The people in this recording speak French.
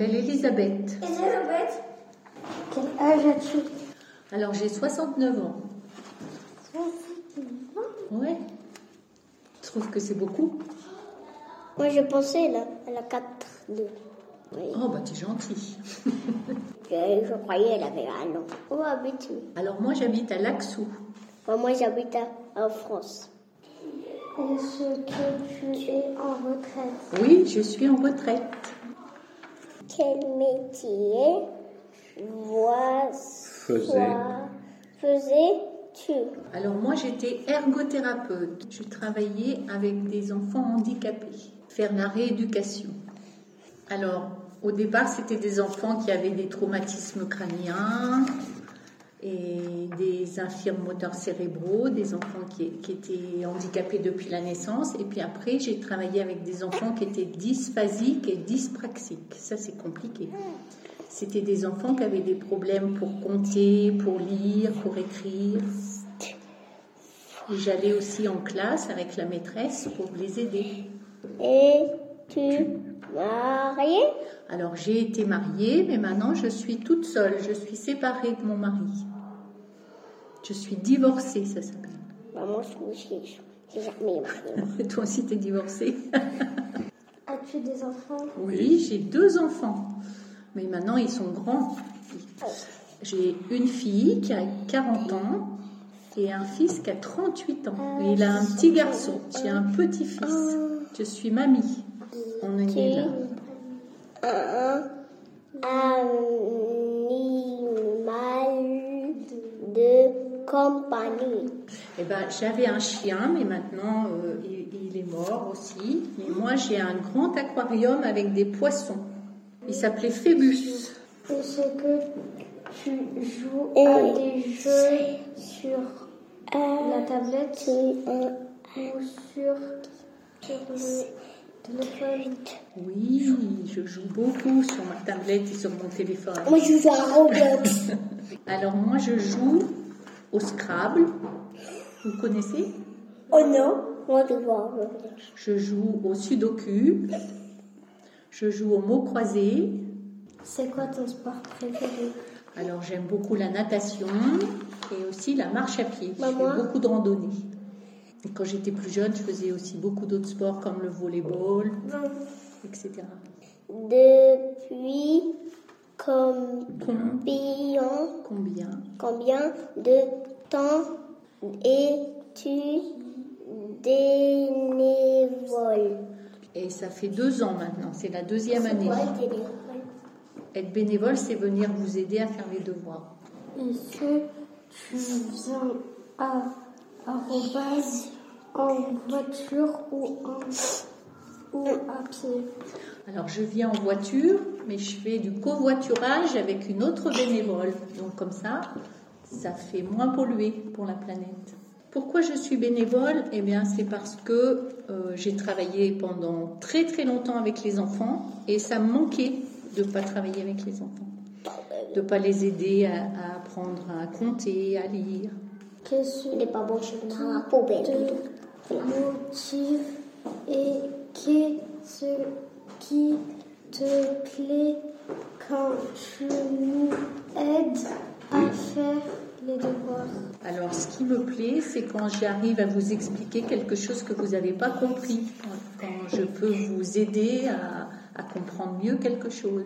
Elisabeth. Elisabeth. Quel âge as-tu? Alors j'ai 69 ans. Ouais. Tu trouves que c'est beaucoup? Moi, je pensais, là, elle a 4 2. Oui. Oh bah t'es gentil. Je, je croyais qu'elle avait un an. Où habites-tu? Alors moi j'habite à Laxou. Moi, j'habite à- en France. Est-ce que tu es en retraite? Oui, je suis en retraite. Quel métier vois, Faisais. faisais-tu? Alors moi j'étais ergothérapeute. Je travaillais avec des enfants handicapés, faire la rééducation. Alors au départ c'était des enfants qui avaient des traumatismes crâniens et des infirmes moteurs cérébraux, des enfants qui, étaient handicapés depuis la naissance. Et puis après j'ai travaillé avec des enfants qui étaient dysphasiques et dyspraxiques. Ça c'est compliqué. C'était des enfants qui avaient des problèmes pour compter, pour lire, pour écrire. Et J'allais aussi en classe avec la maîtresse pour les aider. Es-tu marié Alors j'ai été mariée, mais maintenant je suis toute seule. Je suis séparée de mon mari. Je suis divorcée, ça s'appelle. bah, Moi, je suis jamais marié. Toi aussi t'es divorcée As-tu des enfants? Oui, j'ai deux enfants. Mais maintenant ils sont grands. J'ai une fille qui a 40 ans et un fils qui a 38 ans. Et il a un petit garçon. J'ai un petit-fils. Je suis mamie. On est là. Un animal de compagnie. Eh ben, j'avais un chien, mais maintenant euh, il, il est mort aussi. Et moi, j'ai un grand aquarium avec des poissons. Il s'appelait Phébus. Est-ce que tu joues à des jeux sur la tablette ou sur, sur le téléphone Oui, je joue beaucoup sur ma tablette et sur mon téléphone. Moi, je joue à Roblox. Alors moi, je joue au Scrabble. Vous connaissez? Oh non Moi, je joue à Roblox. Je joue au Sudoku. Je joue au mots croisés. C'est quoi ton sport préféré? Alors j'aime beaucoup la natation et aussi la marche à pied. Je fais beaucoup de randonnées. Et quand j'étais plus jeune, je faisais aussi beaucoup d'autres sports comme le volleyball, etc. Depuis combien, Combien? Combien de temps es-tu bénévole? Et ça fait deux ans maintenant, c'est la deuxième année. Être bénévole, c'est venir vous aider à faire les devoirs. Est-ce que tu viens à en voiture ou, en, ou à pied Alors je viens en voiture, mais je fais du covoiturage avec une autre bénévole. Donc comme ça, ça fait moins polluer pour la planète. Pourquoi je suis bénévole? Eh bien, c'est parce que euh, j'ai travaillé pendant très très longtemps avec les enfants et ça me manquait de ne pas travailler avec les enfants, de ne pas les aider à, à apprendre à compter, à lire. Qu'est-ce Il n'est pas bon, je vais dans la poubelle. te motive et qu'est-ce qui te plaît quand tu nous aides à faire les devoirs? Alors, ce qui me plaît, c'est quand j'arrive à vous expliquer quelque chose que vous n'avez pas compris, quand, quand je peux vous aider à, à comprendre mieux quelque chose.